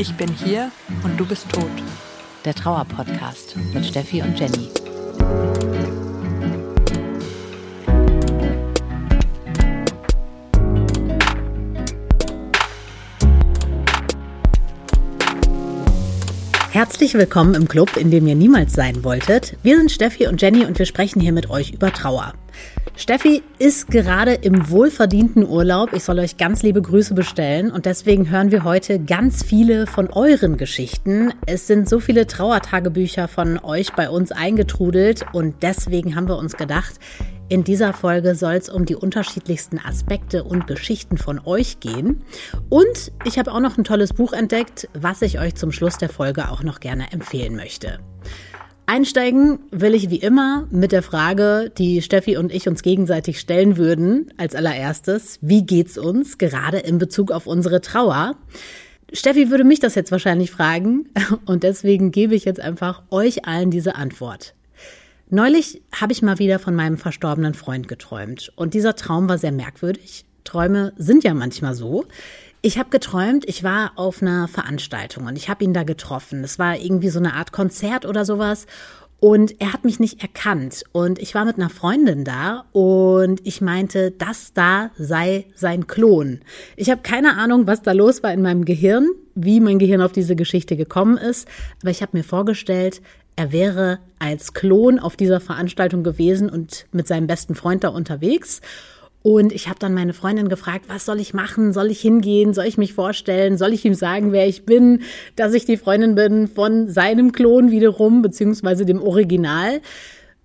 Ich bin hier und du bist tot. Der Trauerpodcast mit Steffi und Jenny. Herzlich willkommen im Club, in dem ihr niemals sein wolltet. Wir sind Steffi und Jenny und wir sprechen hier mit euch über Trauer. Steffi ist gerade im wohlverdienten Urlaub. Ich soll euch ganz liebe Grüße bestellen und deswegen hören wir heute ganz viele von euren Geschichten. Es sind so viele Trauertagebücher von euch bei uns eingetrudelt und deswegen haben wir uns gedacht, in dieser Folge soll es um die unterschiedlichsten Aspekte und Geschichten von euch gehen. Und ich habe auch noch ein tolles Buch entdeckt, was ich euch zum Schluss der Folge auch noch gerne empfehlen möchte. Einsteigen will ich wie immer mit der Frage, die Steffi und ich uns gegenseitig stellen würden, als allererstes. Wie geht's uns gerade in Bezug auf unsere Trauer? Steffi würde mich das jetzt wahrscheinlich fragen und deswegen gebe ich jetzt einfach euch allen diese Antwort. Neulich habe ich mal wieder von meinem verstorbenen Freund geträumt und dieser Traum war sehr merkwürdig. Träume sind ja manchmal so. Ich habe geträumt, ich war auf einer Veranstaltung und ich habe ihn da getroffen. Es war irgendwie so eine Art Konzert oder sowas. Und er hat mich nicht erkannt. Und ich war mit einer Freundin da und ich meinte, das da sei sein Klon. Ich habe keine Ahnung, was da los war in meinem Gehirn, wie mein Gehirn auf diese Geschichte gekommen ist. Aber ich habe mir vorgestellt, er wäre als Klon auf dieser Veranstaltung gewesen und mit seinem besten Freund da unterwegs. Und ich habe dann meine Freundin gefragt, was soll ich machen? Soll ich hingehen? Soll ich mich vorstellen? Soll ich ihm sagen, wer ich bin? Dass ich die Freundin bin von seinem Klon wiederum, beziehungsweise dem Original.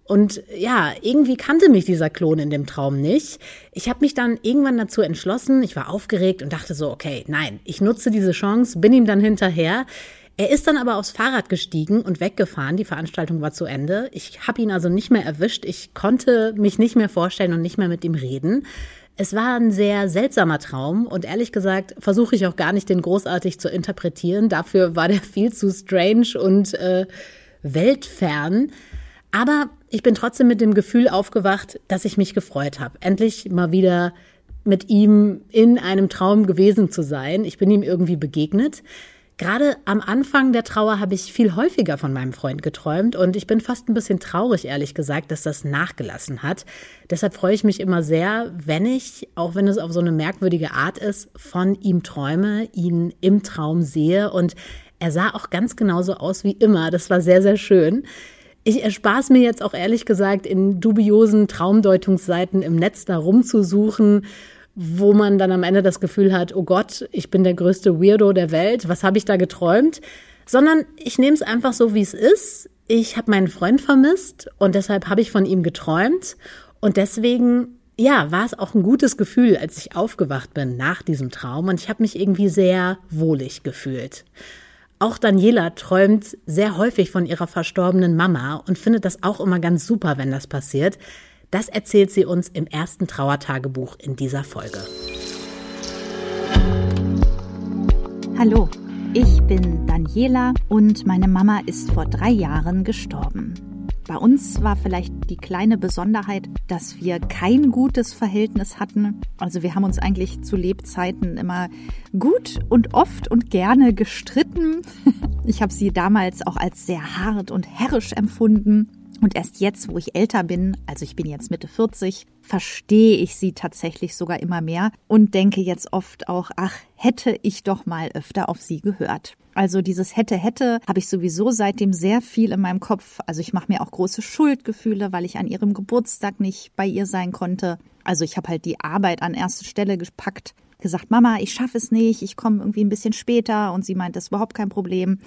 Und ja, irgendwie kannte mich dieser Klon in dem Traum nicht. Ich habe mich dann irgendwann dazu entschlossen, ich war aufgeregt und dachte so, okay, nein, ich nutze diese Chance, bin ihm dann hinterher. Er ist dann aber aufs Fahrrad gestiegen und weggefahren. Die Veranstaltung war zu Ende. Ich habe ihn also nicht mehr erwischt. Ich konnte mich nicht mehr vorstellen und nicht mehr mit ihm reden. Es war ein sehr seltsamer Traum und ehrlich gesagt versuche ich auch gar nicht, den großartig zu interpretieren. Dafür war der viel zu strange und äh, weltfern. Aber ich bin trotzdem mit dem Gefühl aufgewacht, dass ich mich gefreut habe, endlich mal wieder mit ihm in einem Traum gewesen zu sein. Ich bin ihm irgendwie begegnet. Gerade am Anfang der Trauer habe ich viel häufiger von meinem Freund geträumt und ich bin fast ein bisschen traurig, ehrlich gesagt, dass das nachgelassen hat. Deshalb freue ich mich immer sehr, wenn ich, auch wenn es auf so eine merkwürdige Art ist, von ihm träume, ihn im Traum sehe und er sah auch ganz genauso aus wie immer. Das war sehr, sehr schön. Ich erspare es mir jetzt auch ehrlich gesagt, in dubiosen Traumdeutungsseiten im Netz da rumzusuchen wo man dann am Ende das Gefühl hat, oh Gott, ich bin der größte Weirdo der Welt, was habe ich da geträumt? Sondern ich nehme es einfach so, wie es ist. Ich habe meinen Freund vermisst und deshalb habe ich von ihm geträumt. Und deswegen, ja, war es auch ein gutes Gefühl, als ich aufgewacht bin nach diesem Traum. Und ich habe mich irgendwie sehr wohlig gefühlt. Auch Daniela träumt sehr häufig von ihrer verstorbenen Mama und findet das auch immer ganz super, wenn das passiert. Das erzählt sie uns im ersten Trauertagebuch in dieser Folge. Hallo, ich bin Daniela und meine Mama ist vor drei Jahren gestorben. Bei uns war vielleicht die kleine Besonderheit, dass wir kein gutes Verhältnis hatten. Also wir haben uns eigentlich zu Lebzeiten immer gut und oft und gerne gestritten. Ich habe sie damals auch als sehr hart und herrisch empfunden. Und erst jetzt, wo ich älter bin, also ich bin jetzt Mitte 40, verstehe ich sie tatsächlich sogar immer mehr und denke jetzt oft auch, ach, hätte ich doch mal öfter auf sie gehört. Also dieses hätte, hätte habe ich sowieso seitdem sehr viel in meinem Kopf. Also ich mache mir auch große Schuldgefühle, weil ich an ihrem Geburtstag nicht bei ihr sein konnte. Also ich habe halt die Arbeit an erste Stelle gepackt, gesagt, Mama, ich schaffe es nicht, ich komme irgendwie ein bisschen später und sie meint, das ist überhaupt kein Problem.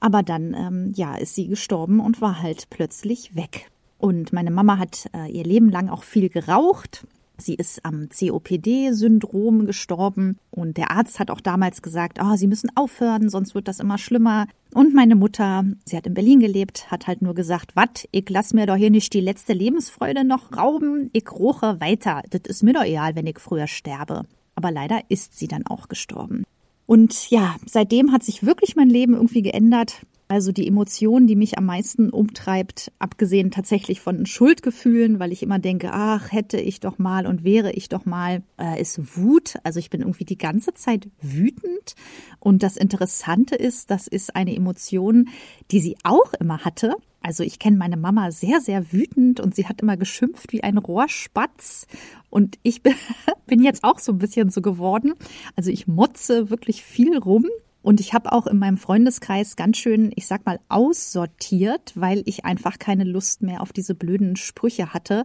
Aber dann, ähm, ja, ist sie gestorben und war halt plötzlich weg. Und meine Mama hat äh, ihr Leben lang auch viel geraucht. Sie ist am COPD-Syndrom gestorben und der Arzt hat auch damals gesagt, oh, Sie müssen aufhören, sonst wird das immer schlimmer. Und meine Mutter, sie hat in Berlin gelebt, hat halt nur gesagt, wat, ich lass mir doch hier nicht die letzte Lebensfreude noch rauben, ich roche weiter. Das ist mir doch egal, wenn ich früher sterbe. Aber leider ist sie dann auch gestorben. Und ja, seitdem hat sich wirklich mein Leben irgendwie geändert. Also die Emotion, die mich am meisten umtreibt, abgesehen tatsächlich von Schuldgefühlen, weil ich immer denke, ach, hätte ich doch mal und wäre ich doch mal, äh, ist Wut. Also ich bin irgendwie die ganze Zeit wütend. Und das Interessante ist, das ist eine Emotion, die sie auch immer hatte. Also ich kenne meine Mama sehr, sehr wütend und sie hat immer geschimpft wie ein Rohrspatz. Und ich bin jetzt auch so ein bisschen so geworden. Also ich motze wirklich viel rum und ich habe auch in meinem Freundeskreis ganz schön, ich sag mal, aussortiert, weil ich einfach keine Lust mehr auf diese blöden Sprüche hatte.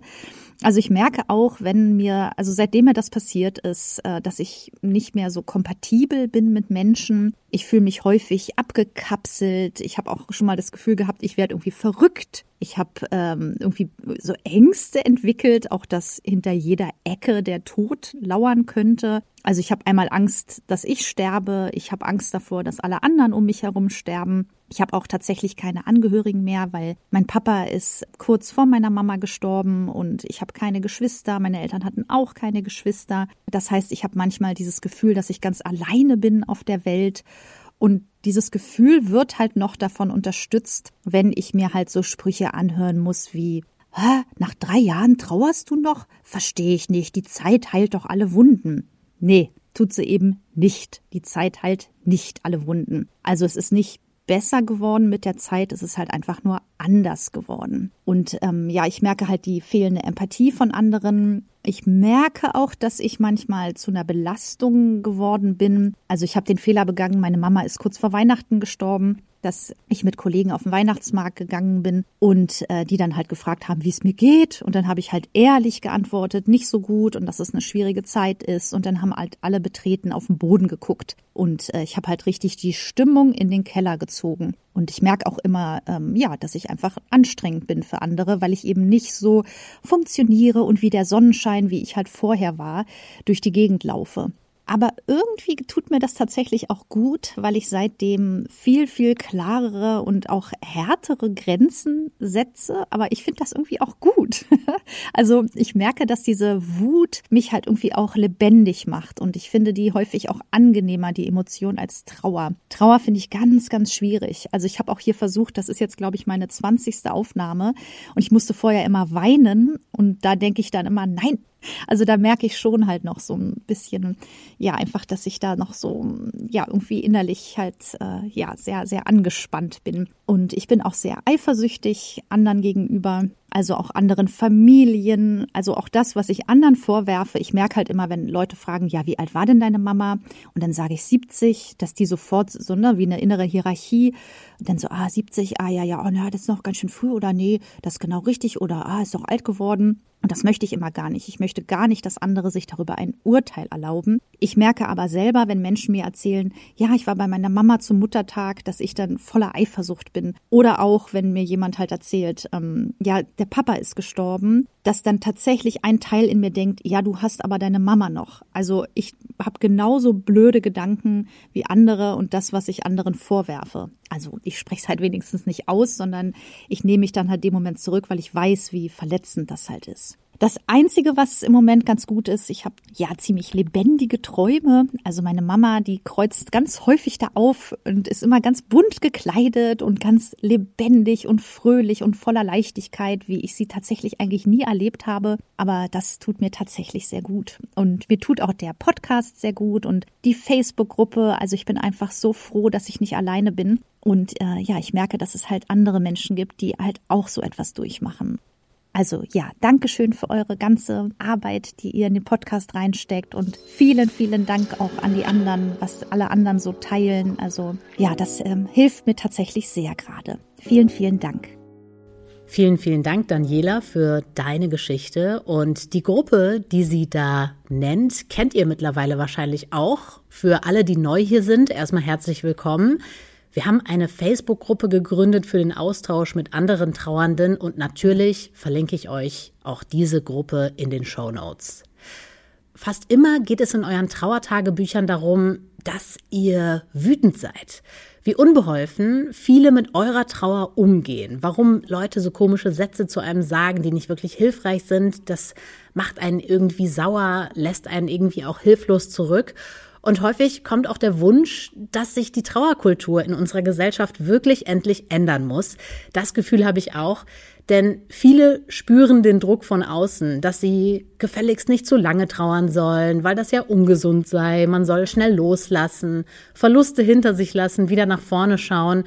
Also ich merke auch, wenn mir, also seitdem mir das passiert ist, äh, dass ich nicht mehr so kompatibel bin mit Menschen. Ich fühle mich häufig abgekapselt. Ich habe auch schon mal das Gefühl gehabt, ich werde irgendwie verrückt. Ich habe ähm, irgendwie so Ängste entwickelt, auch dass hinter jeder Ecke der Tod lauern könnte. Also ich habe einmal Angst, dass ich sterbe. Ich habe Angst davor, dass alle anderen um mich herum sterben. Ich habe auch tatsächlich keine Angehörigen mehr, weil mein Papa ist kurz vor meiner Mama gestorben und ich habe keine Geschwister. Meine Eltern hatten auch keine Geschwister. Das heißt, ich habe manchmal dieses Gefühl, dass ich ganz alleine bin auf der Welt. Und dieses Gefühl wird halt noch davon unterstützt, wenn ich mir halt so Sprüche anhören muss wie Hä, nach drei Jahren trauerst du noch? Verstehe ich nicht. Die Zeit heilt doch alle Wunden. Nee, tut sie eben nicht. Die Zeit heilt nicht alle Wunden. Also es ist nicht besser geworden mit der Zeit, es ist halt einfach nur anders geworden. Und ähm, ja, ich merke halt die fehlende Empathie von anderen. Ich merke auch, dass ich manchmal zu einer Belastung geworden bin. Also ich habe den Fehler begangen, meine Mama ist kurz vor Weihnachten gestorben dass ich mit Kollegen auf den Weihnachtsmarkt gegangen bin und äh, die dann halt gefragt haben, wie es mir geht. Und dann habe ich halt ehrlich geantwortet, nicht so gut und dass es eine schwierige Zeit ist. Und dann haben halt alle betreten auf den Boden geguckt. Und äh, ich habe halt richtig die Stimmung in den Keller gezogen. Und ich merke auch immer, ähm, ja, dass ich einfach anstrengend bin für andere, weil ich eben nicht so funktioniere und wie der Sonnenschein, wie ich halt vorher war, durch die Gegend laufe. Aber irgendwie tut mir das tatsächlich auch gut, weil ich seitdem viel, viel klarere und auch härtere Grenzen setze. Aber ich finde das irgendwie auch gut. also ich merke, dass diese Wut mich halt irgendwie auch lebendig macht. Und ich finde die häufig auch angenehmer, die Emotion, als Trauer. Trauer finde ich ganz, ganz schwierig. Also ich habe auch hier versucht, das ist jetzt, glaube ich, meine zwanzigste Aufnahme. Und ich musste vorher immer weinen. Und da denke ich dann immer, nein, also da merke ich schon halt noch so ein bisschen, ja, einfach, dass ich da noch so, ja, irgendwie innerlich halt, äh, ja, sehr, sehr angespannt bin. Und ich bin auch sehr eifersüchtig anderen gegenüber also auch anderen Familien, also auch das, was ich anderen vorwerfe. Ich merke halt immer, wenn Leute fragen, ja, wie alt war denn deine Mama? Und dann sage ich 70, dass die sofort so, ne, wie eine innere Hierarchie. Und dann so, ah, 70, ah, ja, ja, oh, na, das ist noch ganz schön früh oder nee, das ist genau richtig oder ah, ist doch alt geworden. Und das möchte ich immer gar nicht. Ich möchte gar nicht, dass andere sich darüber ein Urteil erlauben. Ich merke aber selber, wenn Menschen mir erzählen, ja, ich war bei meiner Mama zum Muttertag, dass ich dann voller Eifersucht bin. Oder auch, wenn mir jemand halt erzählt, ähm, ja, der Papa ist gestorben, dass dann tatsächlich ein Teil in mir denkt, ja, du hast aber deine Mama noch. Also ich habe genauso blöde Gedanken wie andere und das, was ich anderen vorwerfe. Also ich spreche es halt wenigstens nicht aus, sondern ich nehme mich dann halt dem Moment zurück, weil ich weiß, wie verletzend das halt ist. Das Einzige, was im Moment ganz gut ist, ich habe ja ziemlich lebendige Träume. Also meine Mama, die kreuzt ganz häufig da auf und ist immer ganz bunt gekleidet und ganz lebendig und fröhlich und voller Leichtigkeit, wie ich sie tatsächlich eigentlich nie erlebt habe. Aber das tut mir tatsächlich sehr gut. Und mir tut auch der Podcast sehr gut und die Facebook-Gruppe. Also ich bin einfach so froh, dass ich nicht alleine bin. Und äh, ja, ich merke, dass es halt andere Menschen gibt, die halt auch so etwas durchmachen. Also ja, Dankeschön für eure ganze Arbeit, die ihr in den Podcast reinsteckt und vielen, vielen Dank auch an die anderen, was alle anderen so teilen. Also ja, das ähm, hilft mir tatsächlich sehr gerade. Vielen, vielen Dank. Vielen, vielen Dank, Daniela, für deine Geschichte. Und die Gruppe, die sie da nennt, kennt ihr mittlerweile wahrscheinlich auch. Für alle, die neu hier sind, erstmal herzlich willkommen. Wir haben eine Facebook-Gruppe gegründet für den Austausch mit anderen Trauernden und natürlich verlinke ich euch auch diese Gruppe in den Show Notes. Fast immer geht es in euren Trauertagebüchern darum, dass ihr wütend seid. Wie unbeholfen viele mit eurer Trauer umgehen. Warum Leute so komische Sätze zu einem sagen, die nicht wirklich hilfreich sind, das macht einen irgendwie sauer, lässt einen irgendwie auch hilflos zurück. Und häufig kommt auch der Wunsch, dass sich die Trauerkultur in unserer Gesellschaft wirklich endlich ändern muss. Das Gefühl habe ich auch. Denn viele spüren den Druck von außen, dass sie gefälligst nicht zu lange trauern sollen, weil das ja ungesund sei. Man soll schnell loslassen, Verluste hinter sich lassen, wieder nach vorne schauen.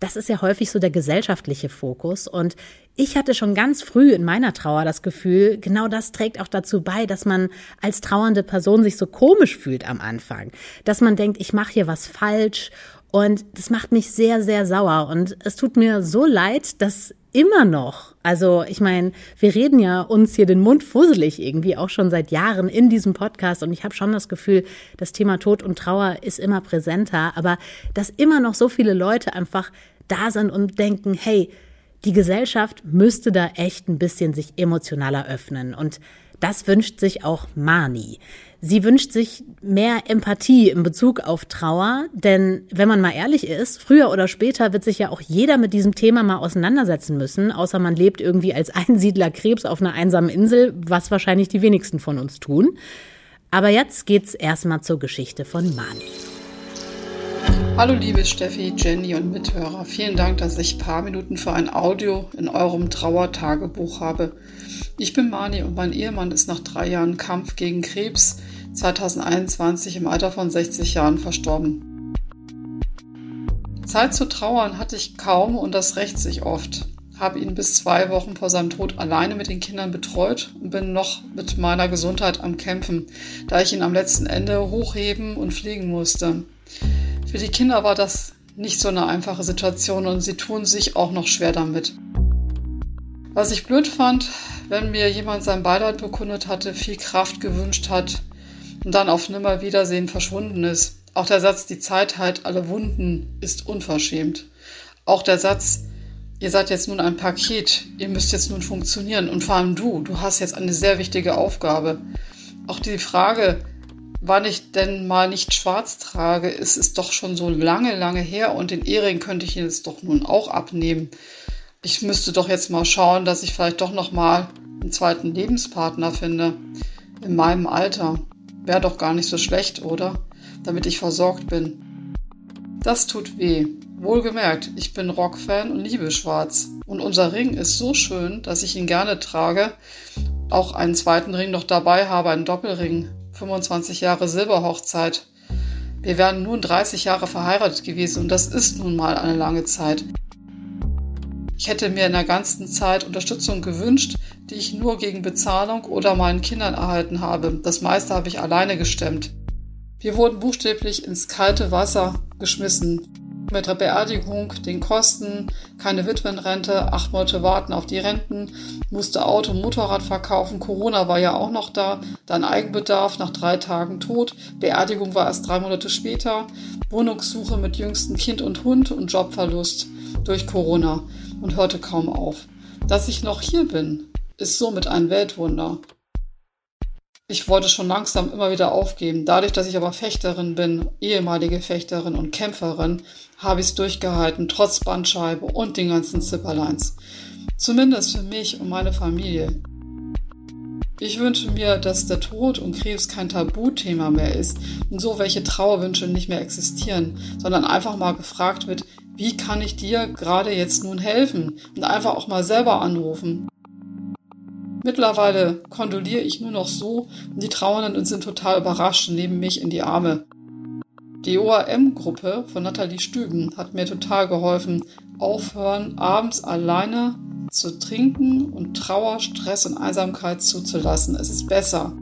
Das ist ja häufig so der gesellschaftliche Fokus. Und ich hatte schon ganz früh in meiner Trauer das Gefühl, genau das trägt auch dazu bei, dass man als trauernde Person sich so komisch fühlt am Anfang. Dass man denkt, ich mache hier was falsch. Und das macht mich sehr, sehr sauer. Und es tut mir so leid, dass immer noch, also ich meine, wir reden ja uns hier den Mund fusselig irgendwie auch schon seit Jahren in diesem Podcast und ich habe schon das Gefühl, das Thema Tod und Trauer ist immer präsenter, aber dass immer noch so viele Leute einfach da sind und denken, hey, die Gesellschaft müsste da echt ein bisschen sich emotionaler öffnen und das wünscht sich auch Mani. Sie wünscht sich mehr Empathie in Bezug auf Trauer, denn wenn man mal ehrlich ist, früher oder später wird sich ja auch jeder mit diesem Thema mal auseinandersetzen müssen, außer man lebt irgendwie als Einsiedler Krebs auf einer einsamen Insel, was wahrscheinlich die wenigsten von uns tun. Aber jetzt geht's erstmal zur Geschichte von Mani. Hallo liebe Steffi, Jenny und Mithörer. Vielen Dank, dass ich ein paar Minuten für ein Audio in eurem Trauertagebuch habe. Ich bin Mani und mein Ehemann ist nach drei Jahren Kampf gegen Krebs 2021 im Alter von 60 Jahren verstorben. Zeit zu trauern hatte ich kaum und das rächt sich oft. Habe ihn bis zwei Wochen vor seinem Tod alleine mit den Kindern betreut und bin noch mit meiner Gesundheit am Kämpfen, da ich ihn am letzten Ende hochheben und fliegen musste. Für die Kinder war das nicht so eine einfache Situation und sie tun sich auch noch schwer damit. Was ich blöd fand, wenn mir jemand sein Beileid bekundet hatte, viel Kraft gewünscht hat und dann auf Nimmerwiedersehen verschwunden ist. Auch der Satz, die Zeit heilt alle Wunden, ist unverschämt. Auch der Satz, ihr seid jetzt nun ein Paket, ihr müsst jetzt nun funktionieren und vor allem du, du hast jetzt eine sehr wichtige Aufgabe. Auch die Frage, wann ich denn mal nicht schwarz trage, ist es doch schon so lange, lange her und den Ehering könnte ich jetzt doch nun auch abnehmen ich müsste doch jetzt mal schauen, dass ich vielleicht doch noch mal einen zweiten Lebenspartner finde. In meinem Alter. Wäre doch gar nicht so schlecht, oder? Damit ich versorgt bin. Das tut weh. Wohlgemerkt, ich bin Rockfan und liebe Schwarz. Und unser Ring ist so schön, dass ich ihn gerne trage. Auch einen zweiten Ring noch dabei habe, einen Doppelring. 25 Jahre Silberhochzeit. Wir wären nun 30 Jahre verheiratet gewesen und das ist nun mal eine lange Zeit. Ich hätte mir in der ganzen Zeit Unterstützung gewünscht, die ich nur gegen Bezahlung oder meinen Kindern erhalten habe. Das meiste habe ich alleine gestemmt. Wir wurden buchstäblich ins kalte Wasser geschmissen. Mit der Beerdigung, den Kosten, keine Witwenrente, acht Monate warten auf die Renten, musste Auto und Motorrad verkaufen, Corona war ja auch noch da, dann Eigenbedarf nach drei Tagen tot, Beerdigung war erst drei Monate später, Wohnungssuche mit jüngstem Kind und Hund und Jobverlust durch Corona und hörte kaum auf. Dass ich noch hier bin, ist somit ein Weltwunder. Ich wollte schon langsam immer wieder aufgeben. Dadurch, dass ich aber Fechterin bin, ehemalige Fechterin und Kämpferin, habe ich es durchgehalten, trotz Bandscheibe und den ganzen Zipperlines. Zumindest für mich und meine Familie. Ich wünsche mir, dass der Tod und Krebs kein Tabuthema mehr ist und so welche Trauerwünsche nicht mehr existieren, sondern einfach mal gefragt wird, wie kann ich dir gerade jetzt nun helfen? Und einfach auch mal selber anrufen. Mittlerweile kondoliere ich nur noch so und die Trauernden sind total überrascht und nehmen mich in die Arme. Die OAM-Gruppe von Nathalie Stüben hat mir total geholfen, aufhören, abends alleine zu trinken und Trauer, Stress und Einsamkeit zuzulassen. Es ist besser.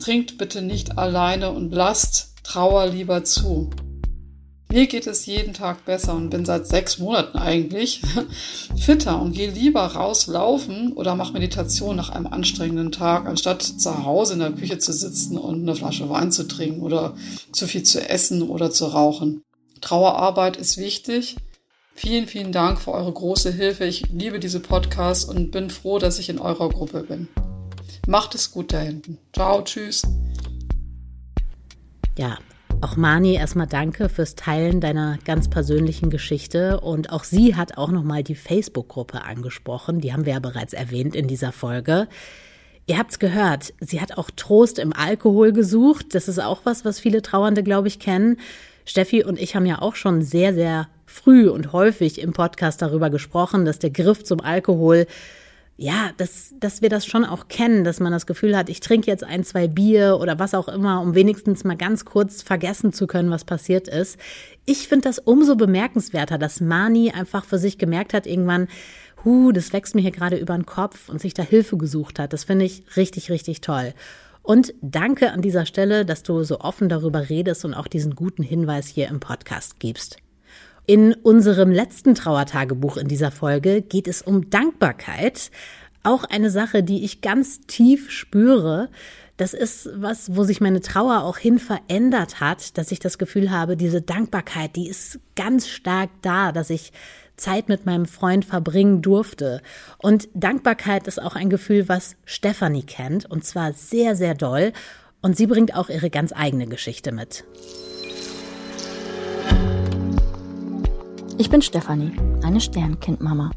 Trinkt bitte nicht alleine und lasst Trauer lieber zu. Mir geht es jeden Tag besser und bin seit sechs Monaten eigentlich fitter und gehe lieber rauslaufen oder mache Meditation nach einem anstrengenden Tag, anstatt zu Hause in der Küche zu sitzen und eine Flasche Wein zu trinken oder zu viel zu essen oder zu rauchen. Trauerarbeit ist wichtig. Vielen, vielen Dank für eure große Hilfe. Ich liebe diese Podcasts und bin froh, dass ich in eurer Gruppe bin. Macht es gut da hinten. Ciao, tschüss. Ja, auch Mani, erstmal danke fürs Teilen deiner ganz persönlichen Geschichte. Und auch sie hat auch nochmal die Facebook-Gruppe angesprochen. Die haben wir ja bereits erwähnt in dieser Folge. Ihr habt's gehört, sie hat auch Trost im Alkohol gesucht. Das ist auch was, was viele Trauernde, glaube ich, kennen. Steffi und ich haben ja auch schon sehr, sehr früh und häufig im Podcast darüber gesprochen, dass der Griff zum Alkohol ja, dass, dass wir das schon auch kennen, dass man das Gefühl hat, ich trinke jetzt ein, zwei Bier oder was auch immer, um wenigstens mal ganz kurz vergessen zu können, was passiert ist. Ich finde das umso bemerkenswerter, dass Mani einfach für sich gemerkt hat, irgendwann, hu, das wächst mir hier gerade über den Kopf und sich da Hilfe gesucht hat. Das finde ich richtig, richtig toll. Und danke an dieser Stelle, dass du so offen darüber redest und auch diesen guten Hinweis hier im Podcast gibst. In unserem letzten Trauertagebuch in dieser Folge geht es um Dankbarkeit. Auch eine Sache, die ich ganz tief spüre. Das ist was, wo sich meine Trauer auch hin verändert hat, dass ich das Gefühl habe, diese Dankbarkeit, die ist ganz stark da, dass ich Zeit mit meinem Freund verbringen durfte. Und Dankbarkeit ist auch ein Gefühl, was Stefanie kennt, und zwar sehr, sehr doll. Und sie bringt auch ihre ganz eigene Geschichte mit. Ich bin Stefanie, eine Sternkindmama.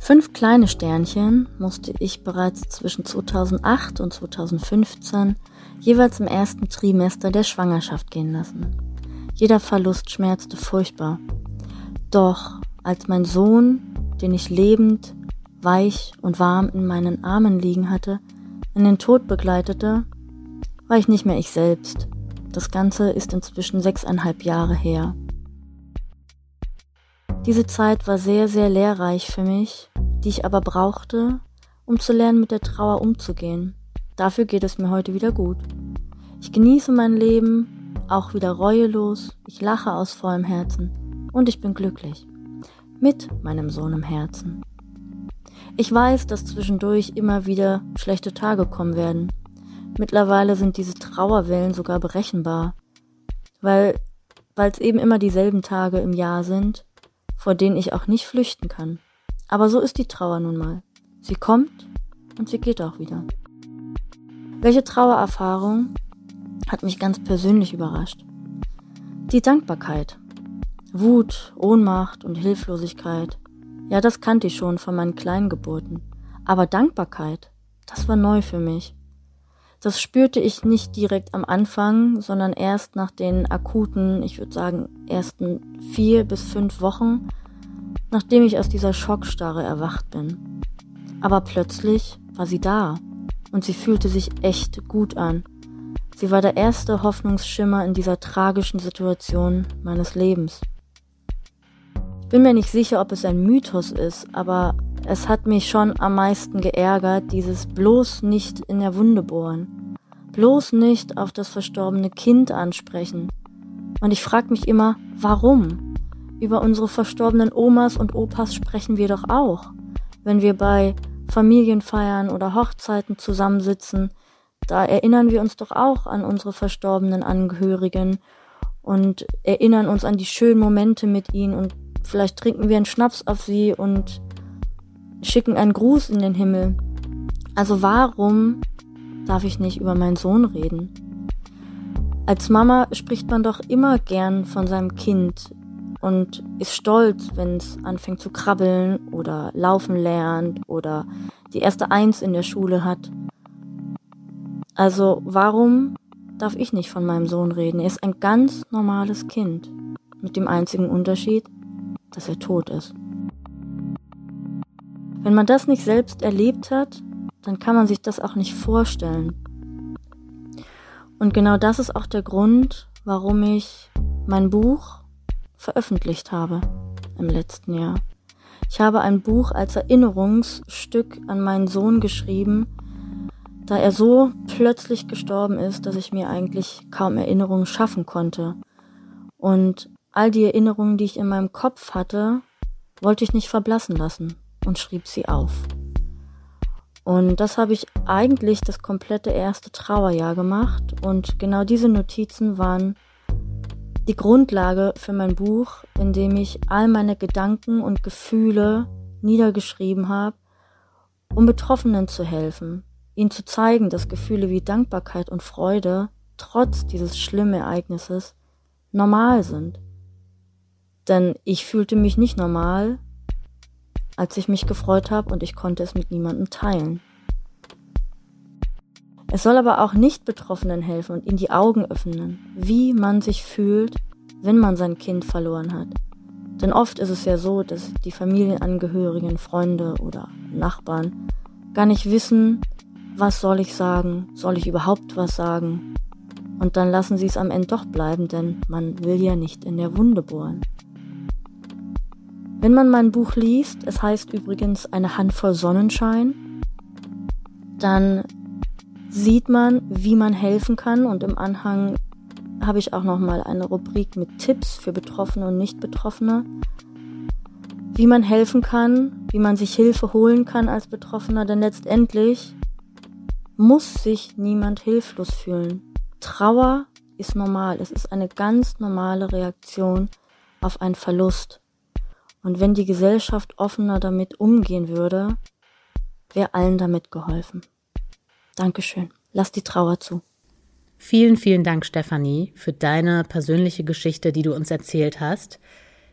Fünf kleine Sternchen musste ich bereits zwischen 2008 und 2015 jeweils im ersten Trimester der Schwangerschaft gehen lassen. Jeder Verlust schmerzte furchtbar. Doch als mein Sohn, den ich lebend, weich und warm in meinen Armen liegen hatte, in den Tod begleitete, war ich nicht mehr ich selbst. Das Ganze ist inzwischen sechseinhalb Jahre her. Diese Zeit war sehr, sehr lehrreich für mich, die ich aber brauchte, um zu lernen, mit der Trauer umzugehen. Dafür geht es mir heute wieder gut. Ich genieße mein Leben, auch wieder reuelos, ich lache aus vollem Herzen und ich bin glücklich. Mit meinem Sohn im Herzen. Ich weiß, dass zwischendurch immer wieder schlechte Tage kommen werden. Mittlerweile sind diese Trauerwellen sogar berechenbar, weil es eben immer dieselben Tage im Jahr sind vor denen ich auch nicht flüchten kann. Aber so ist die Trauer nun mal. Sie kommt und sie geht auch wieder. Welche Trauererfahrung hat mich ganz persönlich überrascht? Die Dankbarkeit. Wut, Ohnmacht und Hilflosigkeit. Ja, das kannte ich schon von meinen kleinen Geburten. Aber Dankbarkeit, das war neu für mich. Das spürte ich nicht direkt am Anfang, sondern erst nach den akuten, ich würde sagen, ersten vier bis fünf Wochen, nachdem ich aus dieser Schockstarre erwacht bin. Aber plötzlich war sie da und sie fühlte sich echt gut an. Sie war der erste Hoffnungsschimmer in dieser tragischen Situation meines Lebens. Ich bin mir nicht sicher, ob es ein Mythos ist, aber es hat mich schon am meisten geärgert, dieses bloß nicht in der Wunde bohren. Bloß nicht auf das verstorbene Kind ansprechen. Und ich frage mich immer, warum? Über unsere verstorbenen Omas und Opas sprechen wir doch auch. Wenn wir bei Familienfeiern oder Hochzeiten zusammensitzen, da erinnern wir uns doch auch an unsere verstorbenen Angehörigen und erinnern uns an die schönen Momente mit ihnen und vielleicht trinken wir einen Schnaps auf sie und schicken einen Gruß in den Himmel. Also warum darf ich nicht über meinen Sohn reden? Als Mama spricht man doch immer gern von seinem Kind und ist stolz, wenn es anfängt zu krabbeln oder laufen lernt oder die erste Eins in der Schule hat. Also warum darf ich nicht von meinem Sohn reden? Er ist ein ganz normales Kind mit dem einzigen Unterschied, dass er tot ist. Wenn man das nicht selbst erlebt hat, dann kann man sich das auch nicht vorstellen. Und genau das ist auch der Grund, warum ich mein Buch veröffentlicht habe im letzten Jahr. Ich habe ein Buch als Erinnerungsstück an meinen Sohn geschrieben, da er so plötzlich gestorben ist, dass ich mir eigentlich kaum Erinnerungen schaffen konnte. Und all die Erinnerungen, die ich in meinem Kopf hatte, wollte ich nicht verblassen lassen und schrieb sie auf. Und das habe ich eigentlich das komplette erste Trauerjahr gemacht und genau diese Notizen waren die Grundlage für mein Buch, in dem ich all meine Gedanken und Gefühle niedergeschrieben habe, um Betroffenen zu helfen, ihnen zu zeigen, dass Gefühle wie Dankbarkeit und Freude trotz dieses schlimmen Ereignisses normal sind. Denn ich fühlte mich nicht normal, als ich mich gefreut habe und ich konnte es mit niemandem teilen. Es soll aber auch Nicht-Betroffenen helfen und ihnen die Augen öffnen, wie man sich fühlt, wenn man sein Kind verloren hat. Denn oft ist es ja so, dass die Familienangehörigen, Freunde oder Nachbarn gar nicht wissen, was soll ich sagen, soll ich überhaupt was sagen. Und dann lassen sie es am Ende doch bleiben, denn man will ja nicht in der Wunde bohren. Wenn man mein Buch liest, es heißt übrigens eine Handvoll Sonnenschein, dann sieht man, wie man helfen kann und im Anhang habe ich auch noch mal eine Rubrik mit Tipps für Betroffene und Nicht-Betroffene, wie man helfen kann, wie man sich Hilfe holen kann als Betroffener, denn letztendlich muss sich niemand hilflos fühlen. Trauer ist normal, es ist eine ganz normale Reaktion auf einen Verlust. Und wenn die Gesellschaft offener damit umgehen würde, wäre allen damit geholfen. Dankeschön. Lass die Trauer zu. Vielen, vielen Dank, Stefanie, für deine persönliche Geschichte, die du uns erzählt hast.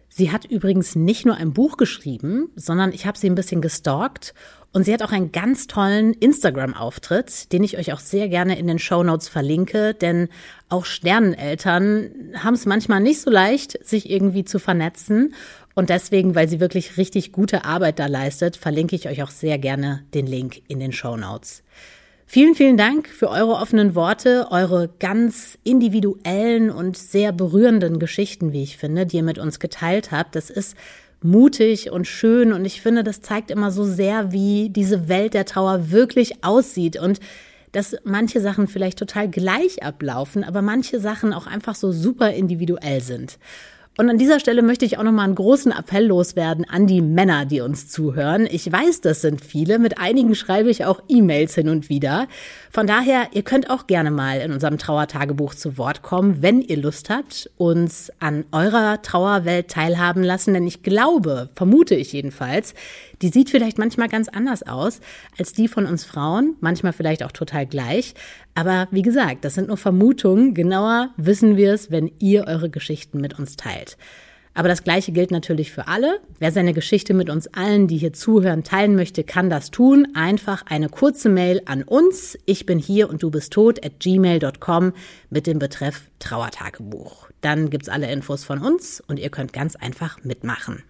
Sie hat übrigens nicht nur ein Buch geschrieben, sondern ich habe sie ein bisschen gestalkt und sie hat auch einen ganz tollen Instagram-Auftritt, den ich euch auch sehr gerne in den Show Notes verlinke, denn auch Sterneneltern haben es manchmal nicht so leicht, sich irgendwie zu vernetzen. Und deswegen, weil sie wirklich richtig gute Arbeit da leistet, verlinke ich euch auch sehr gerne den Link in den Show Notes. Vielen, vielen Dank für eure offenen Worte, eure ganz individuellen und sehr berührenden Geschichten, wie ich finde, die ihr mit uns geteilt habt. Das ist mutig und schön und ich finde, das zeigt immer so sehr, wie diese Welt der Trauer wirklich aussieht und dass manche Sachen vielleicht total gleich ablaufen, aber manche Sachen auch einfach so super individuell sind. Und an dieser Stelle möchte ich auch nochmal einen großen Appell loswerden an die Männer, die uns zuhören. Ich weiß, das sind viele. Mit einigen schreibe ich auch E-Mails hin und wieder. Von daher, ihr könnt auch gerne mal in unserem Trauertagebuch zu Wort kommen, wenn ihr Lust habt, uns an eurer Trauerwelt teilhaben lassen. Denn ich glaube, vermute ich jedenfalls, die sieht vielleicht manchmal ganz anders aus als die von uns Frauen, manchmal vielleicht auch total gleich. Aber wie gesagt, das sind nur Vermutungen. Genauer wissen wir es, wenn ihr eure Geschichten mit uns teilt. Aber das Gleiche gilt natürlich für alle. Wer seine Geschichte mit uns allen, die hier zuhören, teilen möchte, kann das tun. Einfach eine kurze Mail an uns. Ich bin hier und du bist tot at gmail.com mit dem Betreff Trauertagebuch. Dann gibt's alle Infos von uns und ihr könnt ganz einfach mitmachen.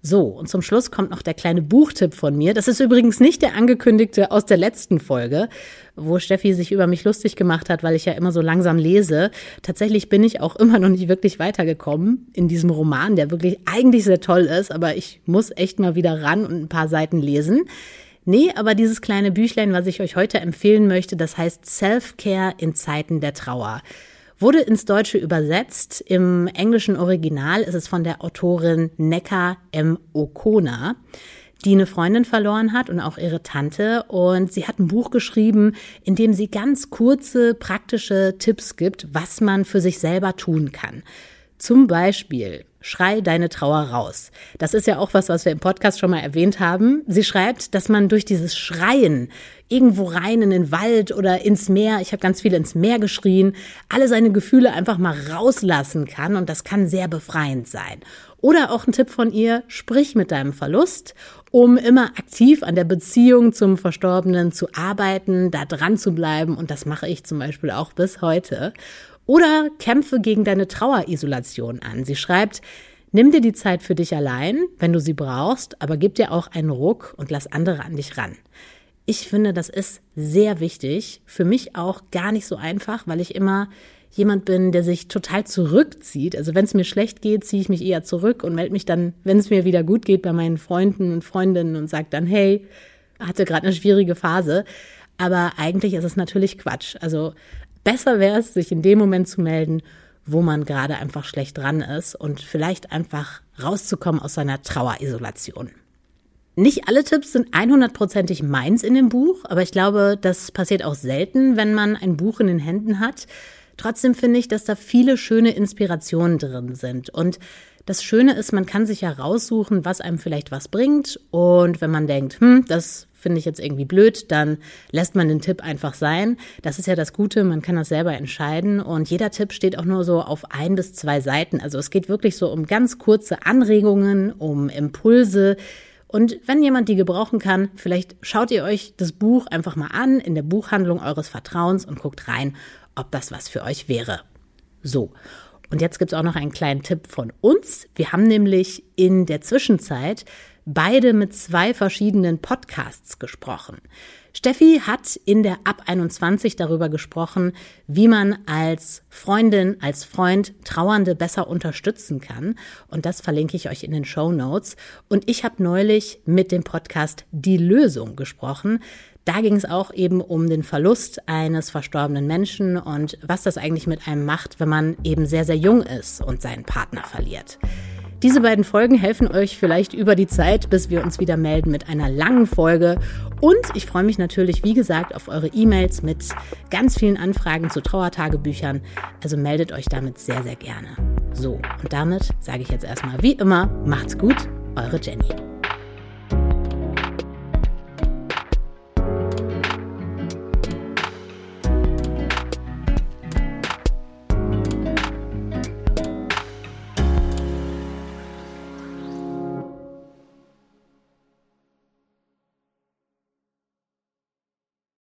So, und zum Schluss kommt noch der kleine Buchtipp von mir. Das ist übrigens nicht der angekündigte aus der letzten Folge, wo Steffi sich über mich lustig gemacht hat, weil ich ja immer so langsam lese. Tatsächlich bin ich auch immer noch nicht wirklich weitergekommen in diesem Roman, der wirklich eigentlich sehr toll ist, aber ich muss echt mal wieder ran und ein paar Seiten lesen. Nee, aber dieses kleine Büchlein, was ich euch heute empfehlen möchte, das heißt Self-Care in Zeiten der Trauer. Wurde ins Deutsche übersetzt. Im englischen Original ist es von der Autorin Necker M. Okona die eine Freundin verloren hat und auch ihre Tante. Und sie hat ein Buch geschrieben, in dem sie ganz kurze, praktische Tipps gibt, was man für sich selber tun kann. Zum Beispiel, schrei deine Trauer raus. Das ist ja auch was, was wir im Podcast schon mal erwähnt haben. Sie schreibt, dass man durch dieses Schreien irgendwo rein in den Wald oder ins Meer, ich habe ganz viel ins Meer geschrien, alle seine Gefühle einfach mal rauslassen kann und das kann sehr befreiend sein. Oder auch ein Tipp von ihr, sprich mit deinem Verlust, um immer aktiv an der Beziehung zum Verstorbenen zu arbeiten, da dran zu bleiben und das mache ich zum Beispiel auch bis heute. Oder kämpfe gegen deine Trauerisolation an. Sie schreibt, nimm dir die Zeit für dich allein, wenn du sie brauchst, aber gib dir auch einen Ruck und lass andere an dich ran. Ich finde, das ist sehr wichtig. Für mich auch gar nicht so einfach, weil ich immer jemand bin, der sich total zurückzieht. Also wenn es mir schlecht geht, ziehe ich mich eher zurück und melde mich dann, wenn es mir wieder gut geht, bei meinen Freunden und Freundinnen und sage dann, hey, hatte gerade eine schwierige Phase. Aber eigentlich ist es natürlich Quatsch. Also Besser wäre es, sich in dem Moment zu melden, wo man gerade einfach schlecht dran ist und vielleicht einfach rauszukommen aus seiner Trauerisolation. Nicht alle Tipps sind 100%ig meins in dem Buch, aber ich glaube, das passiert auch selten, wenn man ein Buch in den Händen hat. Trotzdem finde ich, dass da viele schöne Inspirationen drin sind. Und das Schöne ist, man kann sich ja raussuchen, was einem vielleicht was bringt. Und wenn man denkt, hm, das finde ich jetzt irgendwie blöd, dann lässt man den Tipp einfach sein. Das ist ja das Gute, man kann das selber entscheiden und jeder Tipp steht auch nur so auf ein bis zwei Seiten. Also es geht wirklich so um ganz kurze Anregungen, um Impulse, Und wenn jemand die gebrauchen kann, vielleicht schaut ihr euch das Buch einfach mal an in der Buchhandlung eures Vertrauens und guckt rein, ob das was für euch wäre. So. Und jetzt gibt es auch noch einen kleinen Tipp von uns. Wir haben nämlich in der Zwischenzeit beide mit zwei verschiedenen Podcasts gesprochen. Steffi hat in der Ab 21 darüber gesprochen, wie man als Freundin, als Freund Trauernde besser unterstützen kann. Und das verlinke ich euch in den Show Notes. Und ich habe neulich mit dem Podcast Die Lösung gesprochen. Da ging es auch eben um den Verlust eines verstorbenen Menschen und was das eigentlich mit einem macht, wenn man eben sehr, sehr jung ist und seinen Partner verliert. Diese beiden Folgen helfen euch vielleicht über die Zeit, bis wir uns wieder melden mit einer langen Folge. Und ich freue mich natürlich, wie gesagt, auf eure E-Mails mit ganz vielen Anfragen zu Trauertagebüchern. Also meldet euch damit sehr, sehr gerne. So, und damit sage ich jetzt erstmal wie immer, macht's gut, eure Jenny.